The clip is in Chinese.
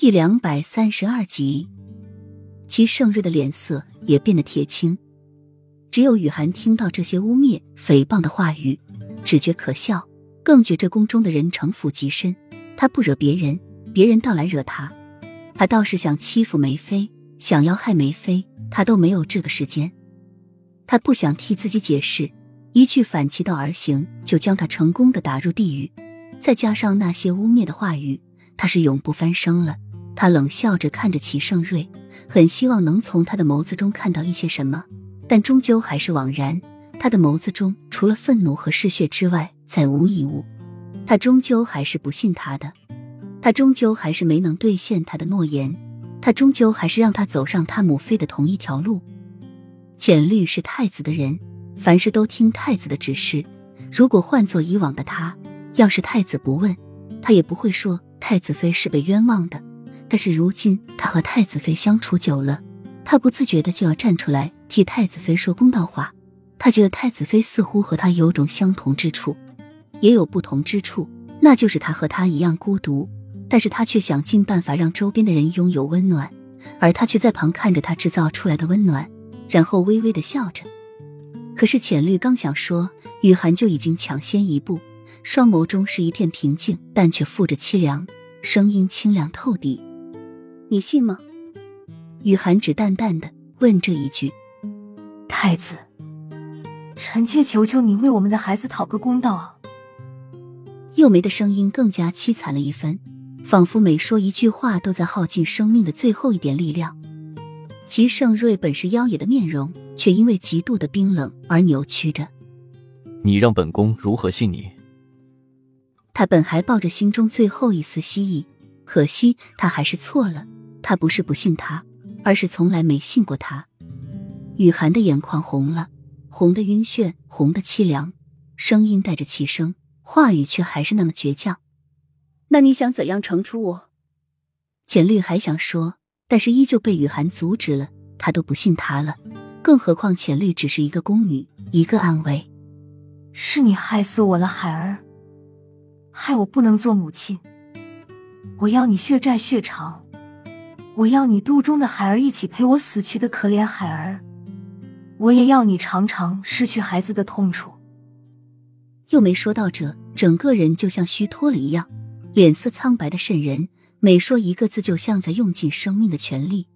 第两百三十二集，齐盛瑞的脸色也变得铁青。只有雨涵听到这些污蔑、诽谤的话语，只觉可笑，更觉这宫中的人城府极深。他不惹别人，别人倒来惹他。他倒是想欺负梅妃，想要害梅妃，他都没有这个时间。他不想替自己解释，一句反其道而行，就将他成功的打入地狱。再加上那些污蔑的话语，他是永不翻身了。他冷笑着看着齐盛瑞，很希望能从他的眸子中看到一些什么，但终究还是枉然。他的眸子中除了愤怒和嗜血之外，再无一物。他终究还是不信他的，他终究还是没能兑现他的诺言，他终究还是让他走上他母妃的同一条路。浅绿是太子的人，凡事都听太子的指示。如果换做以往的他，要是太子不问，他也不会说太子妃是被冤枉的。但是如今他和太子妃相处久了，他不自觉的就要站出来替太子妃说公道话。他觉得太子妃似乎和他有种相同之处，也有不同之处，那就是他和他一样孤独，但是他却想尽办法让周边的人拥有温暖，而他却在旁看着他制造出来的温暖，然后微微的笑着。可是浅绿刚想说，雨涵就已经抢先一步。双眸中是一片平静，但却附着凄凉，声音清凉透底。你信吗？雨涵只淡淡的问这一句。太子，臣妾求求你为我们的孩子讨个公道啊！幼梅的声音更加凄惨了一分，仿佛每说一句话都在耗尽生命的最后一点力量。齐盛瑞本是妖冶的面容，却因为极度的冰冷而扭曲着。你让本宫如何信你？他本还抱着心中最后一丝希冀，可惜他还是错了。他不是不信他，而是从来没信过他。雨涵的眼眶红了，红的晕眩，红的凄凉，声音带着气声，话语却还是那么倔强。那你想怎样惩处我？简绿还想说，但是依旧被雨涵阻止了。他都不信他了，更何况浅绿只是一个宫女，一个暗卫。是你害死我了，海儿。害我不能做母亲，我要你血债血偿，我要你肚中的孩儿一起陪我死去的可怜孩儿，我也要你尝尝失去孩子的痛楚。又没说到这，整个人就像虚脱了一样，脸色苍白的渗人，每说一个字就像在用尽生命的全力。